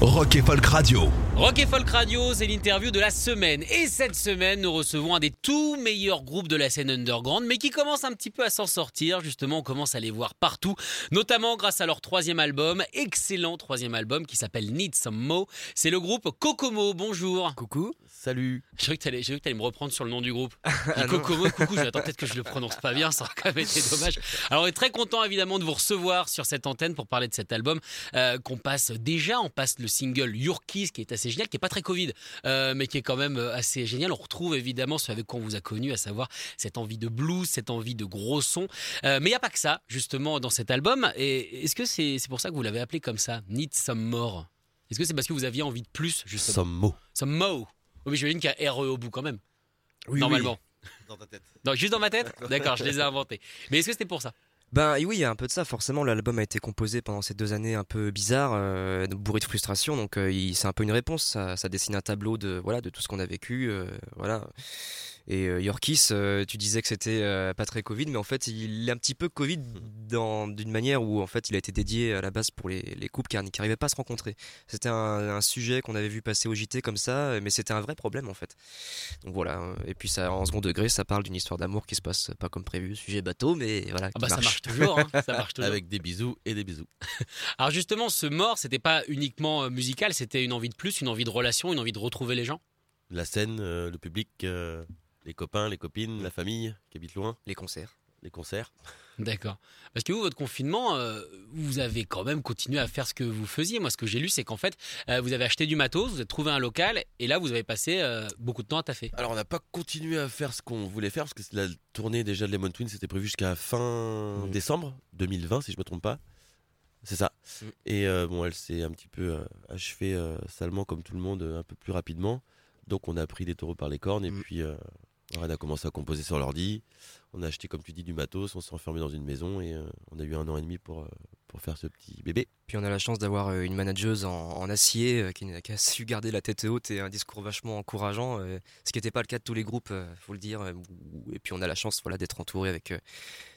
Rock et Folk Radio. Rock et Folk Radio, c'est l'interview de la semaine. Et cette semaine, nous recevons un des tout meilleurs groupes de la scène underground, mais qui commence un petit peu à s'en sortir. Justement, on commence à les voir partout, notamment grâce à leur troisième album, excellent troisième album qui s'appelle Need Some Mo. C'est le groupe Kokomo. Bonjour. Coucou. Salut. J'ai cru que t'allais, que t'allais me reprendre sur le nom du groupe. Dit Kokomo, coucou. Attendre peut-être que je le prononce pas bien, ça aurait quand même été dommage. Alors, on est très content évidemment de vous recevoir sur cette antenne pour parler de cet album euh, qu'on passe déjà. On passe le single Your Kiss qui est assez génial, qui est pas très Covid, euh, mais qui est quand même euh, assez génial. On retrouve évidemment ce avec quoi on vous a connu, à savoir cette envie de blues, cette envie de gros sons. Euh, mais il n'y a pas que ça, justement, dans cet album. Et est-ce que c'est pour ça que vous l'avez appelé comme ça, Need Some More? Est-ce que c'est parce que vous aviez envie de plus, justement? Some mots. Some Mo Oui, mais j'imagine qu'il y a RE au bout quand même, Oui, normalement. Dans ta tête. Non, juste dans ma tête D'accord, je les ai inventés. Mais est-ce que c'était pour ça? Ben oui, il y a un peu de ça. Forcément, l'album a été composé pendant ces deux années un peu bizarres, euh, bourré de frustration. Donc, euh, c'est un peu une réponse. Ça, ça dessine un tableau de voilà de tout ce qu'on a vécu. euh, voilà. Et euh, Yorkis, euh, tu disais que c'était euh, pas très Covid, mais en fait, il est un petit peu Covid dans d'une manière où en fait, il a été dédié à la base pour les, les couples qui n'arrivaient pas à se rencontrer. C'était un, un sujet qu'on avait vu passer au JT comme ça, mais c'était un vrai problème en fait. Donc voilà. Et puis ça, en second degré, ça parle d'une histoire d'amour qui se passe pas comme prévu, sujet bateau, mais voilà. Ah bah ça marche toujours, hein, ça marche toujours. Avec des bisous et des bisous. Alors justement, ce mort, c'était pas uniquement musical, c'était une envie de plus, une envie de relation, une envie de retrouver les gens? La scène, euh, le public, euh, les copains, les copines, la famille qui habite loin, les concerts. les concerts. D'accord. Parce que vous, votre confinement, euh, vous avez quand même continué à faire ce que vous faisiez. Moi, ce que j'ai lu, c'est qu'en fait, euh, vous avez acheté du matos, vous avez trouvé un local, et là, vous avez passé euh, beaucoup de temps à taffer. Alors on n'a pas continué à faire ce qu'on voulait faire parce que la tournée déjà de Lemon Twin c'était prévu jusqu'à fin Mhm. décembre 2020 si je me trompe pas. C'est ça. Mhm. Et euh, bon elle s'est un petit peu euh, achevée euh, salement comme tout le monde euh, un peu plus rapidement. Donc on a pris les taureaux par les cornes et puis euh, on a commencé à composer sur l'ordi. On a acheté comme tu dis du matos, on s'est enfermé dans une maison et euh, on a eu un an et demi pour, euh, pour faire ce petit bébé. Puis on a la chance d'avoir euh, une manageuse en, en acier qui, qui a su garder la tête haute et un discours vachement encourageant, ce qui n'était pas le cas de tous les groupes, faut le dire. Et puis on a la chance voilà, d'être entouré avec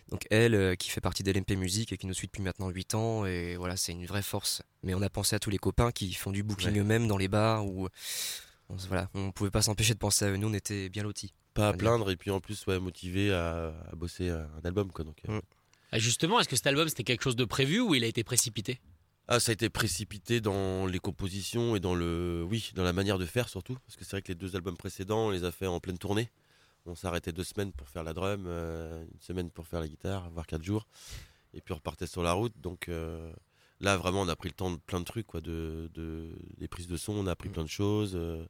donc elle qui fait partie d'LMP Music et qui nous suit depuis maintenant 8 ans. Et voilà, c'est une vraie force. Mais on a pensé à tous les copains qui font du booking Ouais. eux-mêmes dans les bars s- voilà, on pouvait pas s'empêcher de penser à eux. Nous, on était bien lotis. Pas à plaindre et puis en plus ouais, motivé à, à bosser un album. Quoi, donc, euh, Mhm. Ah, Justement, est-ce que cet album, c'était quelque chose de prévu ou il a été précipité? Ah, ça a été précipité dans les compositions et dans le, oui, dans la manière de faire surtout, parce que c'est vrai que les deux albums précédents, on les a fait en pleine tournée. On s'arrêtait deux semaines pour faire la drum, euh, une semaine pour faire la guitare, voire quatre jours, et puis on repartait sur la route. Donc euh, là, vraiment, on a pris le temps de plein de trucs, quoi, de, de les prises de son, on a appris plein de choses. euh,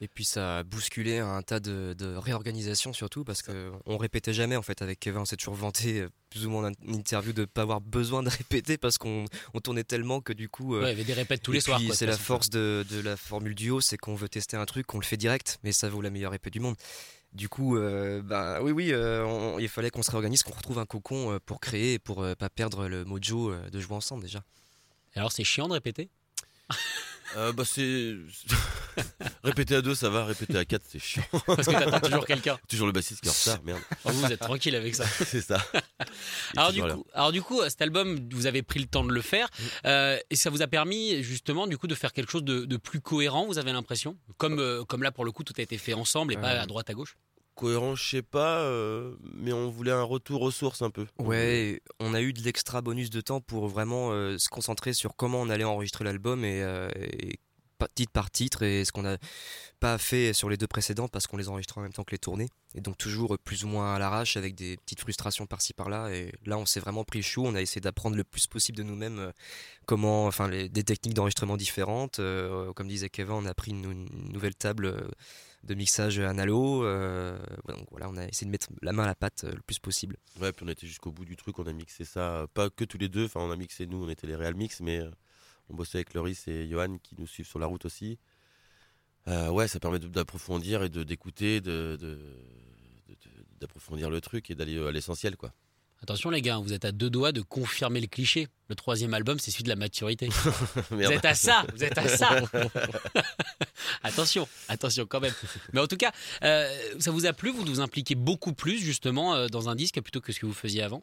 Et puis ça a bousculé un tas de, de réorganisations surtout parce que on répétait jamais en fait avec Kevin on s'est toujours vanté euh, plus ou moins dans une interview de pas avoir besoin de répéter parce qu'on on tournait tellement que du coup euh, Ouais, Il y avait des répètes tous les soirs. c'est la force de, de la formule duo c'est qu'on veut tester un truc on le fait direct mais ça vaut la meilleure répète du monde du coup euh, bah oui oui euh, on- il fallait qu'on se réorganise qu'on retrouve un cocon pour créer et pour euh, pas perdre le mojo de jouer ensemble déjà Alors, c'est chiant de répéter? Euh, bah, c'est. répéter à deux, ça va, répéter à quatre, c'est chiant. Parce que t'attends toujours quelqu'un. toujours le bassiste qui est en retard, merde. Oh, vous, vous êtes tranquille avec ça. c'est ça. Alors du, coup, alors du coup, cet album, vous avez pris le temps de le faire, euh, et ça vous a permis justement du coup de faire quelque chose de, de plus cohérent. Vous avez l'impression, comme euh, comme là pour le coup, tout a été fait ensemble et pas à droite à gauche? Cohérent, je sais pas, euh, mais on voulait un retour aux sources un peu. Ouais, on a eu de l'extra bonus de temps pour vraiment euh, se concentrer sur comment on allait enregistrer l'album et, euh, et titre par titre et ce qu'on n'a pas fait sur les deux précédents parce qu'on les enregistrait en même temps que les tournées. Et donc toujours plus ou moins à l'arrache avec des petites frustrations par-ci par-là. Et là, on s'est vraiment pris chaud. On a essayé d'apprendre le plus possible de nous-mêmes euh, comment, enfin, des techniques d'enregistrement différentes. Euh, comme disait Kevin, on a pris une, nouvelle table de mixage analo. donc voilà, on a essayé de mettre la main à la pâte le plus possible. Ouais, puis on était jusqu'au bout du truc. On a mixé ça, pas que tous les deux. Enfin, on a mixé nous, on était les Real Mix, mais on bossait avec Loris et Johan qui nous suivent sur la route aussi. Euh, ouais, ça permet d'approfondir et d'écouter, de, d'approfondir le truc et d'aller à l'essentiel, quoi. Attention les gars, vous êtes à deux doigts de confirmer le cliché. Le troisième album, c'est celui de la maturité. vous êtes à ça, vous êtes à ça. attention, attention quand même. Mais en tout cas, euh, ça vous a plu Vous vous impliquez beaucoup plus justement euh, dans un disque plutôt que ce que vous faisiez avant?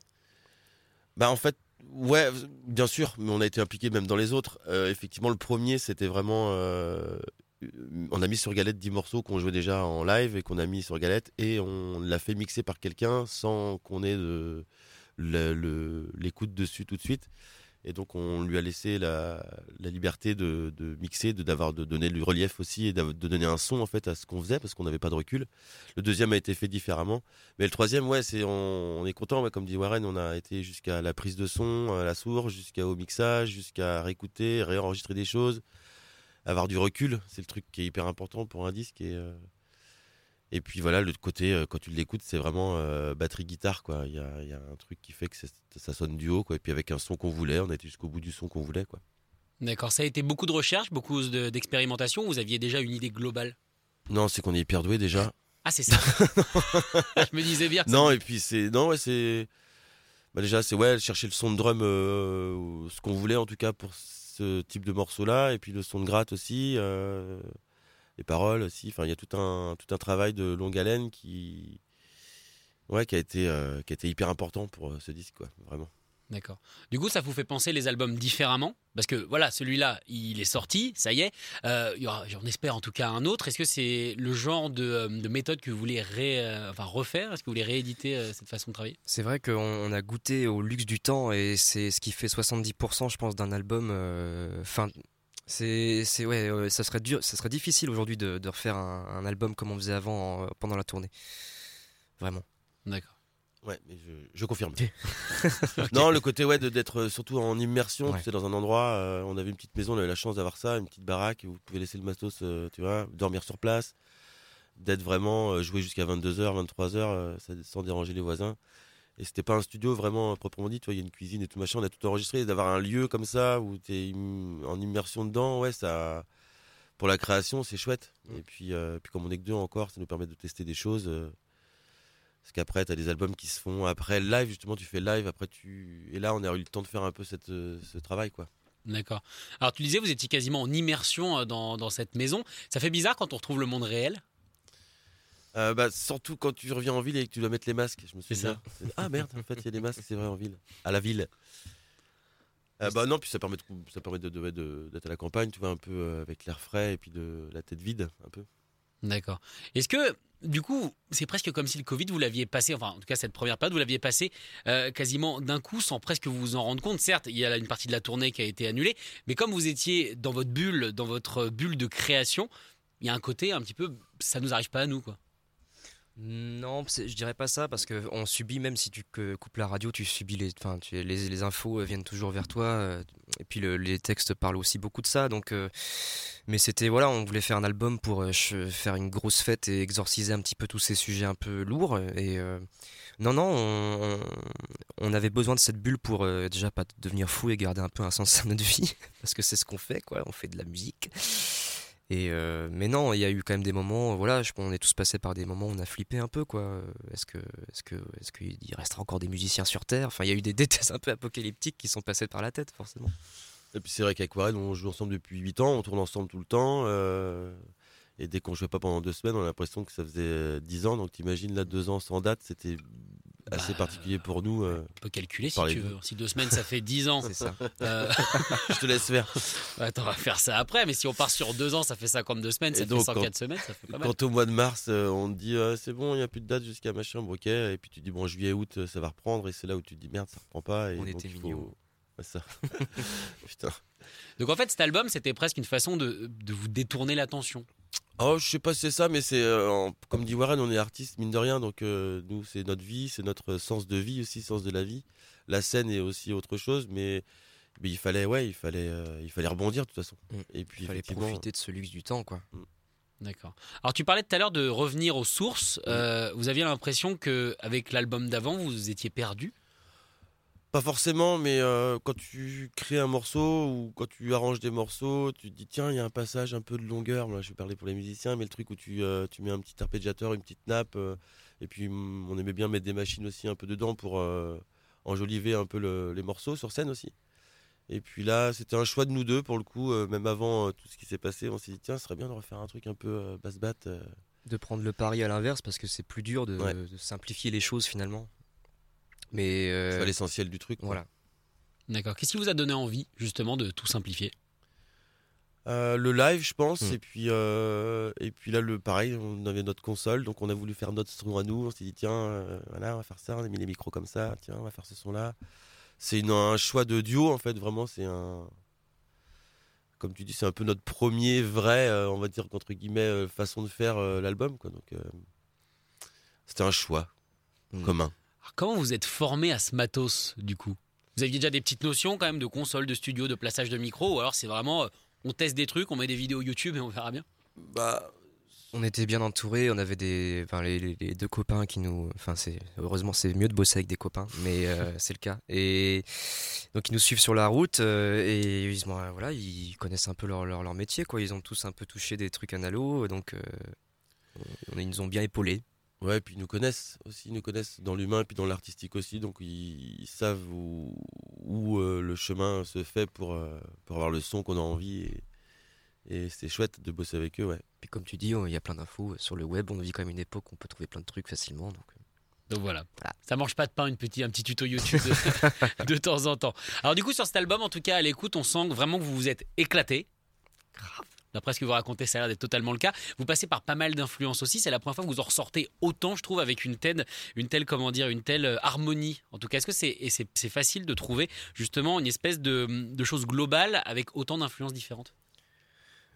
Bah en fait, Ouais, bien sûr, mais on a été impliqué même dans les autres. Euh, effectivement, le premier, c'était vraiment. Euh, on a mis sur Galette 10 morceaux qu'on jouait déjà en live et qu'on a mis sur Galette et on l'a fait mixer par quelqu'un sans qu'on ait l'écoute dessus tout de suite. Et donc on lui a laissé la, liberté de, mixer, de d'avoir de donner le relief aussi et de donner un son en fait à ce qu'on faisait parce qu'on n'avait pas de recul. Le deuxième a été fait différemment, mais le troisième ouais c'est on, est content comme dit Warren, on a été jusqu'à la prise de son, à la source, jusqu'au mixage, jusqu'à réécouter, réenregistrer des choses, avoir du recul, c'est le truc qui est hyper important pour un disque et euh, et puis voilà, le côté, euh, quand tu l'écoutes, c'est vraiment euh, batterie-guitare. quoi. Il y a, un truc qui fait que ça sonne du haut. Quoi. Et puis avec un son qu'on voulait, on a été jusqu'au bout du son qu'on voulait. quoi. D'accord, ça a été beaucoup de recherche, beaucoup d'expérimentation. vous aviez déjà une idée globale? Non, c'est qu'on est hyper doué déjà. Ah, c'est ça Je me disais bien. Non, et puis c'est. Non, ouais, c'est. Bah, déjà, c'est ouais, chercher le son de drum, euh, ce qu'on voulait en tout cas pour ce type de morceau-là. Et puis le son de gratte aussi les paroles aussi. Enfin, il y a tout un, tout un travail de longue haleine qui, ouais, qui, a été, euh, qui a été hyper important pour euh, ce disque, quoi, vraiment. D'accord. Du coup, ça vous fait penser les albums différemment? Parce que voilà, celui-là, il est sorti, ça y est. Euh, J'en espère en tout cas un autre. Est-ce que c'est le genre de, de, méthode que vous voulez enfin, refaire? Est-ce que vous voulez rééditer cette façon de travailler? C'est vrai qu'on a goûté au luxe du temps et c'est ce qui fait 70%, je pense, d'un album. Enfin, c'est, c'est ouais, ça serait dur, ça serait difficile aujourd'hui de, de refaire un, album comme on faisait avant pendant la tournée. Vraiment. D'accord. Ouais, mais je, confirme. Non, le côté ouais d'être surtout en immersion, tu sais, dans un endroit. Euh, on avait une petite maison, on avait la chance d'avoir ça, une petite baraque où vous pouvez laisser le matos, euh, tu vois, dormir sur place, d'être vraiment euh, jouer jusqu'à 22h, 23h, sans déranger les voisins. Et c'était pas un studio vraiment proprement dit, tu vois, il y a une cuisine et tout machin, on a tout enregistré. D'avoir un lieu comme ça où tu es en immersion dedans, ouais, ça. Pour la création, c'est chouette. Mm. Et puis, euh, puis, comme on est que deux encore, ça nous permet de tester des choses. Euh, parce qu'après, tu as des albums qui se font après live, justement, tu fais live, après tu. Et là, on a eu le temps de faire un peu cette, euh, ce travail, quoi. D'accord. Alors, tu disais, vous étiez quasiment en immersion dans, dans cette maison. Ça fait bizarre quand on retrouve le monde réel euh, bah, surtout quand tu reviens en ville et que tu dois mettre les masques. Je me suis dit, ah merde, en fait, il y a des masques, c'est vrai, en ville. À la ville. Euh, bah non, puis ça permet, de, ça permet d'être de, à la campagne, tu vois, un peu euh, avec l'air frais et puis de la tête vide, un peu. D'accord. Est-ce que, du coup, c'est presque comme si le Covid, vous l'aviez passé, enfin, en tout cas, cette première période, vous l'aviez passé quasiment d'un coup sans presque vous en rendre compte. Certes, il y a une partie de la tournée qui a été annulée, mais comme vous étiez dans votre bulle, dans votre bulle de création, il y a un côté un petit peu, ça nous arrive pas à nous, quoi. Non, je dirais pas ça parce que on subit même si tu coupes la radio, tu subis les, enfin, les, infos euh, viennent toujours vers toi euh, et puis les textes parlent aussi beaucoup de ça. Donc, euh, mais c'était voilà, on voulait faire un album pour faire une grosse fête et exorciser un petit peu tous ces sujets un peu lourds. Et non, non, on, on, avait besoin de cette bulle pour déjà pas devenir fou et garder un peu un sens à notre vie parce que c'est ce qu'on fait, quoi. On fait de la musique. Euh, mais non, il y a eu quand même des moments, voilà, je, on est tous passés par des moments où on a flippé un peu, quoi. Est-ce que, est-ce que, est-ce qu'il restera encore des musiciens sur Terre? Enfin, il y a eu des détails un peu apocalyptiques qui sont passés par la tête, forcément. Et puis c'est vrai qu'Aquarelle, on joue ensemble depuis 8 ans, on tourne ensemble tout le temps. Euh, et dès qu'on jouait pas pendant deux semaines, on a l'impression que ça faisait 10 ans. Donc t'imagines là, deux ans sans date, c'était assez bah, particulier pour nous. Euh, on peut calculer si tu veux. Si deux semaines, ça fait dix ans. C'est ça. Euh, Je te laisse faire. Attends, on va faire ça après. Mais si on part sur deux ans, ça fait 52 semaines, ça fait 104 semaines, ça fait pas mal. Quand au mois de mars, euh, on te dit c'est bon, il n'y a plus de date jusqu'à machin, ok. Et puis tu dis bon, juillet, août, ça va reprendre. Et c'est là où tu te dis merde, ça reprend pas. Et on était mignons. Ça. Putain. Donc en fait, cet album, c'était presque une façon de, de vous détourner l'attention. Oh, je sais pas si c'est ça, mais c'est euh, comme dit Warren, on est artiste mine de rien, donc euh, nous c'est notre vie, c'est notre sens de vie aussi, sens de la vie. La scène est aussi autre chose, mais, mais il fallait, ouais, il fallait, euh, il fallait rebondir de toute façon. Mm. Et puis Il fallait profiter de ce luxe du temps, quoi. D'accord. Alors tu parlais tout à l'heure de revenir aux sources. Euh, vous aviez l'impression que avec l'album d'avant, vous étiez perdu? Pas forcément, mais euh, quand tu crées un morceau ou quand tu arranges des morceaux, tu te dis tiens, il y a un passage un peu de longueur. Moi, je vais parler pour les musiciens, mais le truc où tu, euh, tu mets un petit arpégiateur, une petite nappe, euh, et puis mm, on aimait bien mettre des machines aussi un peu dedans pour enjoliver un peu le- les morceaux sur scène aussi. Et puis là, c'était un choix de nous deux pour le coup, même avant tout ce qui s'est passé, on s'est dit tiens, ce serait bien de refaire un truc un peu basse-bat. euh. De prendre le pari à l'inverse parce que c'est plus dur de, Ouais. de simplifier les choses finalement. Mais euh, C'est pas l'essentiel du truc. quoi. voilà. D'accord. Qu'est-ce qui vous a donné envie justement de tout simplifier? Euh, le live, je pense, Mm. et puis euh, et puis là le pareil, on avait notre console, donc on a voulu faire notre son à nous. On s'est dit tiens, euh, voilà, on va faire ça. On a mis les micros comme ça. Tiens, on va faire ce son-là. C'est une- un choix de duo en fait. Vraiment, c'est un comme tu dis, c'est un peu notre premier vrai, euh, on va dire entre guillemets, euh, façon de faire euh, l'album. Quoi. Donc euh, c'était un choix Mm. commun. Alors, Comment vous êtes formé à ce matos du coup? Vous aviez déjà des petites notions quand même de console, de studio, de plaçage de micro, ou alors c'est vraiment euh, on teste des trucs, on met des vidéos YouTube et on verra bien? Bah On était bien entourés, on avait des, enfin, les, deux copains qui nous, enfin c'est heureusement c'est mieux de bosser avec des copains, mais euh, c'est le cas. Et donc ils nous suivent sur la route euh, et ils, bon, voilà, ils connaissent un peu leur, leur, leur métier quoi. Ils ont tous un peu touché des trucs analo, donc euh, on- ils nous ont bien épaulés. Ouais, puis ils nous connaissent aussi, ils nous connaissent dans l'humain et puis dans l'artistique aussi, donc ils, ils savent où, où, euh, le chemin se fait pour, euh, pour avoir le son qu'on a envie et, et c'est chouette de bosser avec eux, ouais. Puis comme tu dis, il y a plein d'infos sur le web. On vit quand même une époque où on peut trouver plein de trucs facilement. Donc euh, Donc voilà. Voilà. Ça mange pas de pain, une petit, un petit tuto YouTube de, de temps en temps. Alors du coup, sur cet album, en tout cas, à l'écoute, on sent vraiment que vous vous êtes éclaté. D'après ce que vous racontez, ça a l'air d'être totalement le cas. Vous passez par pas mal d'influences aussi. C'est la première fois que vous en ressortez autant, je trouve, avec une telle, une telle, comment dire, une telle euh, harmonie. En tout cas, est-ce que c'est, facile de trouver justement une espèce de, de chose globale avec autant d'influences différentes?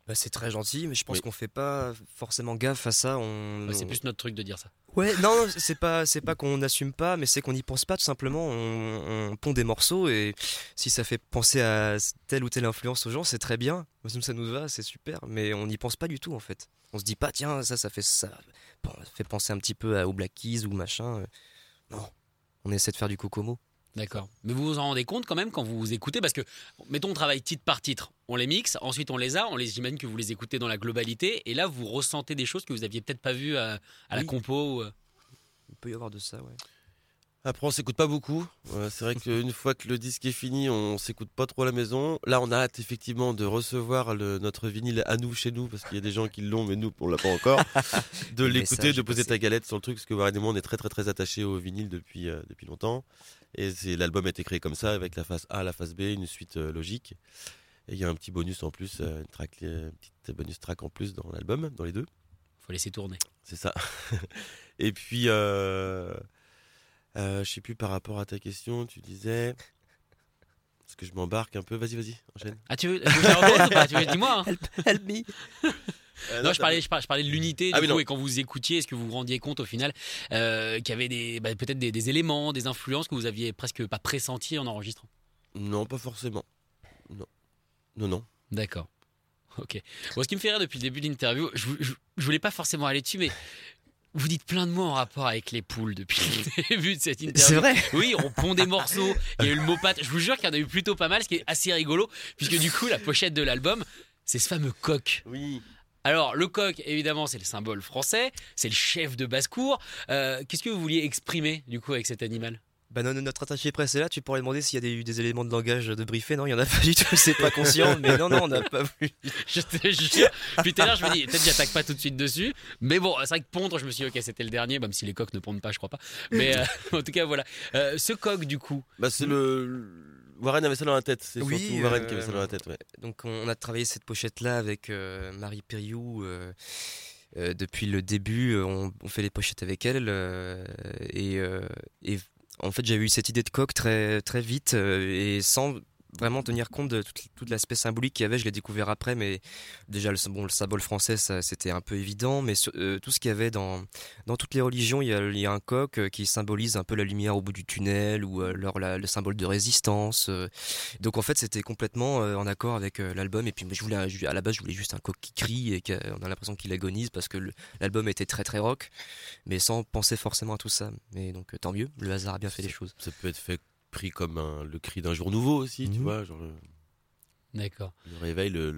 Bah, c'est très gentil, mais je pense Oui. qu'on fait pas forcément gaffe à ça. On, C'est plus notre truc de dire ça. Ouais, non, c'est pas, c'est pas qu'on n'assume pas, mais c'est qu'on n'y pense pas tout simplement. On, on pond des morceaux et si ça fait penser à telle ou telle influence aux gens, c'est très bien. Moi, Ça nous va, c'est super, mais on n'y pense pas du tout en fait. On se dit pas, tiens, ça, ça fait ça fait penser un petit peu à, aux Black Keys ou machin. Non, on essaie de faire du Kokomo. D'accord. Mais vous vous en rendez compte quand même quand vous vous écoutez Parce que, mettons, on travaille titre par titre. On les mixe, ensuite on les a, on les j'imagine que vous les écoutez dans la globalité. Et là, vous ressentez des choses que vous aviez peut-être pas vues à, à la compo. ou, euh. Il peut y avoir de ça, ouais. Après, on s'écoute pas beaucoup. Euh, c'est vrai qu'une fois que le disque est fini, on s'écoute pas trop à la maison. Là, on a hâte effectivement de recevoir le- notre vinyle à nous chez nous, parce qu'il y a des gens qui l'ont, mais nous, on l'a pas encore. de l'écouter, de poser ta galette sur le truc, parce que moi, on est très très très attachés au vinyle depuis, euh, depuis longtemps. Et l'album a été créé comme ça, avec la face A, la face B, une suite euh, logique. Et il y a un petit bonus en plus, euh, une, track, petite bonus track en plus dans l'album, dans les deux. faut laisser tourner. C'est ça. Et puis, euh, je sais plus par rapport à ta question, tu disais. Parce que je m'embarque un peu. Vas-y, vas-y, enchaîne. Ah, tu veux, tu veux ou pas? Tu Dis-moi. hein. Help me Euh, Non, je parlais, je parlais, je parlais de l'unité. Ah du oui, coup, non. et quand vous écoutiez, est-ce que vous vous rendiez compte au final euh, qu'il y avait des, bah, peut-être des, des éléments, des influences que vous aviez presque pas pressentis en enregistrant? Non, pas forcément. Non. Non, non. D'accord. Ok. Bon, ce qui me fait rire depuis le début de l'interview, je, je, je voulais pas forcément aller dessus, mais vous dites plein de mots en rapport avec les poules depuis le début de cette interview. C'est vrai Oui, on pond des morceaux. Il y a eu le mot pâte. Je vous jure qu'il y en a eu plutôt pas mal, ce qui est assez rigolo, puisque du coup, la pochette de l'album, c'est ce fameux coq. Oui. Alors, le coq, évidemment, c'est le symbole français, c'est le chef de basse-cour. Euh, Qu'est-ce que vous vouliez exprimer, du coup, avec cet animal? Bah non, notre attaché presse est là, tu pourrais demander s'il y a des, eu des éléments de langage de briefé. Non, il y en a pas du tout, c'est pas conscient, mais non, non, on n'a pas vu. Je te jure. Puis tout à l'heure, je me dis, peut-être j'attaque pas tout de suite dessus. Mais bon, c'est vrai que pondre, je me suis dit, ok, c'était le dernier, même si les coqs ne pondent pas, je crois pas. Mais euh, en tout cas, voilà. Euh, ce coq, du coup, Bah, c'est le. Warren avait ça dans la tête. C'est Oui, surtout Warren euh, qui avait ça dans la tête, ouais. Donc on a travaillé cette pochette-là avec euh, Marie Périou euh, euh, depuis le début. euh, On, on fait les pochettes avec elle euh, et, euh, et en fait j'avais eu cette idée de coq très très vite euh, et sans vraiment tenir compte de tout, l'aspect symbolique qu'il y avait. Je l'ai découvert après, mais déjà le, bon, le symbole français, c'était un peu évident. Mais euh, tout ce qu'il y avait dans, dans toutes les religions, il y, a, un coq euh, qui symbolise un peu la lumière au bout du tunnel ou alors le symbole de résistance. donc en fait, c'était complètement en accord avec l'album. Et puis je voulais, à la base, je voulais juste un coq qui crie et qu'on a l'impression qu'il agonise parce que l'album était très très rock, mais sans penser forcément à tout ça. Mais donc tant mieux, le hasard a bien fait les choses. Ça peut être fait pris comme un, le cri d'un jour nouveau aussi, tu mhm. vois. Genre, D'accord. Le réveil, le,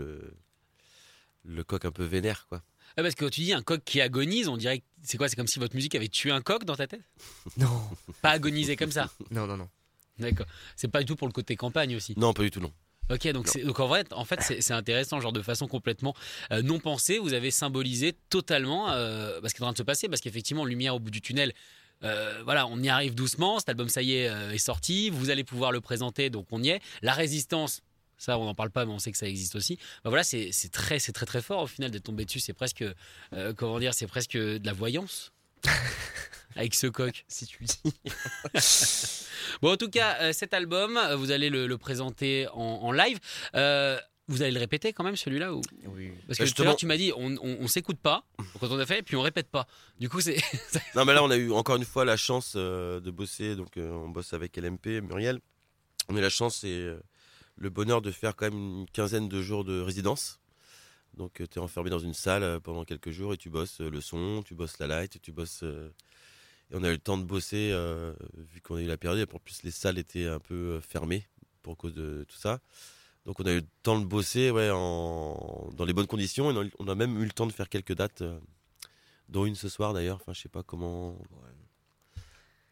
le, coq un peu vénère, quoi. Ah, parce que quand tu dis un coq qui agonise, on dirait que c'est quoi C'est comme si votre musique avait tué un coq dans ta tête? Non. Pas agonisé comme ça? Non, non, non. D'accord. C'est pas du tout pour le côté campagne aussi? Non, pas du tout, non. Ok, donc, donc en vrai, en fait, c'est intéressant, genre de façon complètement euh, non pensée, vous avez symbolisé totalement euh, ce qui est en train de se passer, parce qu'effectivement, lumière au bout du tunnel, euh, voilà, on y arrive doucement. Cet album, ça y est, euh, est sorti. Vous allez pouvoir le présenter, donc on y est. La résistance, ça, on n'en parle pas, mais on sait que ça existe aussi. Bah voilà, c'est très, c'est très, très fort au final de tomber dessus. C'est presque, euh, comment dire, c'est presque de la voyance. Avec ce coq, si tu le dis. bon, en tout cas, cet album, vous allez le, présenter en, en live. Vous allez le répéter quand même celui-là ou... Oui. Parce que tout à l'heure tu m'as dit on, on, s'écoute pas quand on a fait puis on répète pas. Du coup c'est. non mais là on a eu encore une fois la chance euh, de bosser donc euh, on bosse avec LMP Muriel. On a la chance et euh, le bonheur de faire quand même une quinzaine de jours de résidence. Donc tu es enfermé dans une salle pendant quelques jours et tu bosses le son, tu bosses la light, tu bosses et on a eu le temps de bosser vu qu'on a eu la période et en plus les salles étaient un peu fermées pour cause de tout ça. Donc on a eu le temps de bosser ouais, dans les bonnes conditions et on a même eu le temps de faire quelques dates, euh, dont une ce soir d'ailleurs. Enfin, je sais pas comment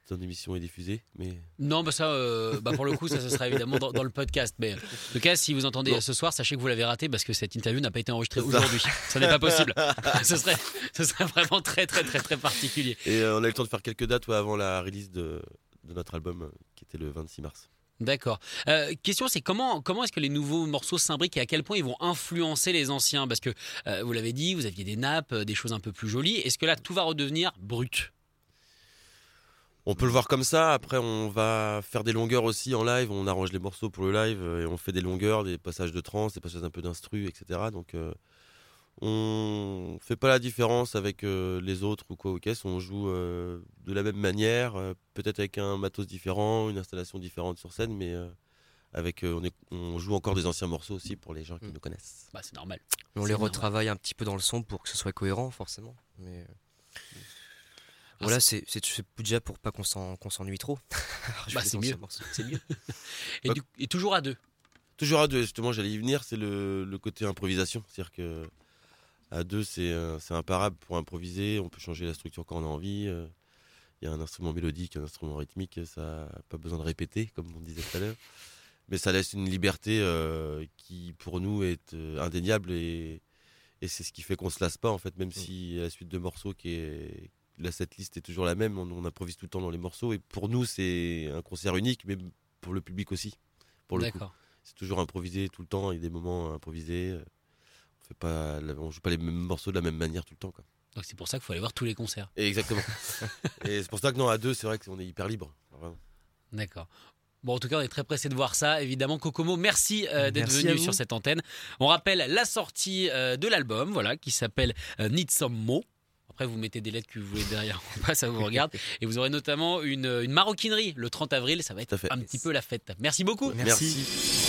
ton émission est diffusée, mais non, bah ça, euh, bah pour le coup, ça ce sera évidemment dans, le podcast. Mais en tout cas, si vous entendez ce soir, sachez que vous l'avez raté parce que cette interview n'a pas été enregistrée aujourd'hui. Ça n'est pas possible. ce serait, ce serait vraiment très, très, très, très particulier. Et euh, on a eu le temps de faire quelques dates avant la release de, de notre album, qui était le 26 mars. D'accord. Euh, question, c'est comment, comment est-ce que les nouveaux morceaux s'imbriquent et à quel point ils vont influencer les anciens? Parce que euh, vous l'avez dit, vous aviez des nappes, euh, des choses un peu plus jolies. Est-ce que là, tout va redevenir brut? On peut le voir comme ça. Après, on va faire des longueurs aussi en live. On arrange les morceaux pour le live et on fait des longueurs, des passages de trance, des passages un peu d'instru, etc. Donc, on fait pas la différence avec euh, les autres ou quoi au caisse. On joue euh, de la même manière, euh, peut-être avec un matos différent, une installation différente sur scène, mais avec on, on, joue encore des anciens morceaux aussi pour les gens qui mm. nous connaissent. Bah, c'est normal. On les retravaille un petit peu dans le son pour que ce soit cohérent, forcément. Mais ah, voilà, c'est déjà pour pas qu'on s'ennuie trop. bah, c'est mieux. C'est mieux. et, et, toujours à deux. Toujours à deux, justement, j'allais y venir, c'est le, le, côté improvisation. C'est-à-dire que à deux, euh, c'est imparable pour improviser. On peut changer la structure quand on a envie. Euh. Il y a un instrument mélodique, un instrument rythmique. Ça n'a pas besoin de répéter, comme on disait tout à l'heure. Mais ça laisse une liberté euh, qui, pour nous, est indéniable. Et, c'est ce qui fait qu'on ne se lasse pas, en fait, même mm. si la suite de morceaux qui est. La setlist est toujours la même, on, improvise tout le temps dans les morceaux. Et pour nous, c'est un concert unique, mais pour le public aussi. Pour le C'est toujours improvisé tout le temps, il y a des moments improvisés pas, on joue pas les mêmes morceaux de la même manière tout le temps. Quoi. Donc c'est pour ça qu'il faut aller voir tous les concerts. exactement. et c'est pour ça que non, à deux, c'est vrai qu'on est hyper libre. D'accord. Bon, en tout cas, on est très pressé de voir ça. Évidemment, Kokomo, merci euh, d'être venu sur cette antenne. On rappelle la sortie euh, de l'album, voilà, qui s'appelle euh, Need Some Mo. Après, vous mettez des lettres que vous voulez derrière, ça vous regarde. Et vous aurez notamment une, une, maroquinerie le 30 avril. Ça va être un petit peu la fête. Merci beaucoup. merci.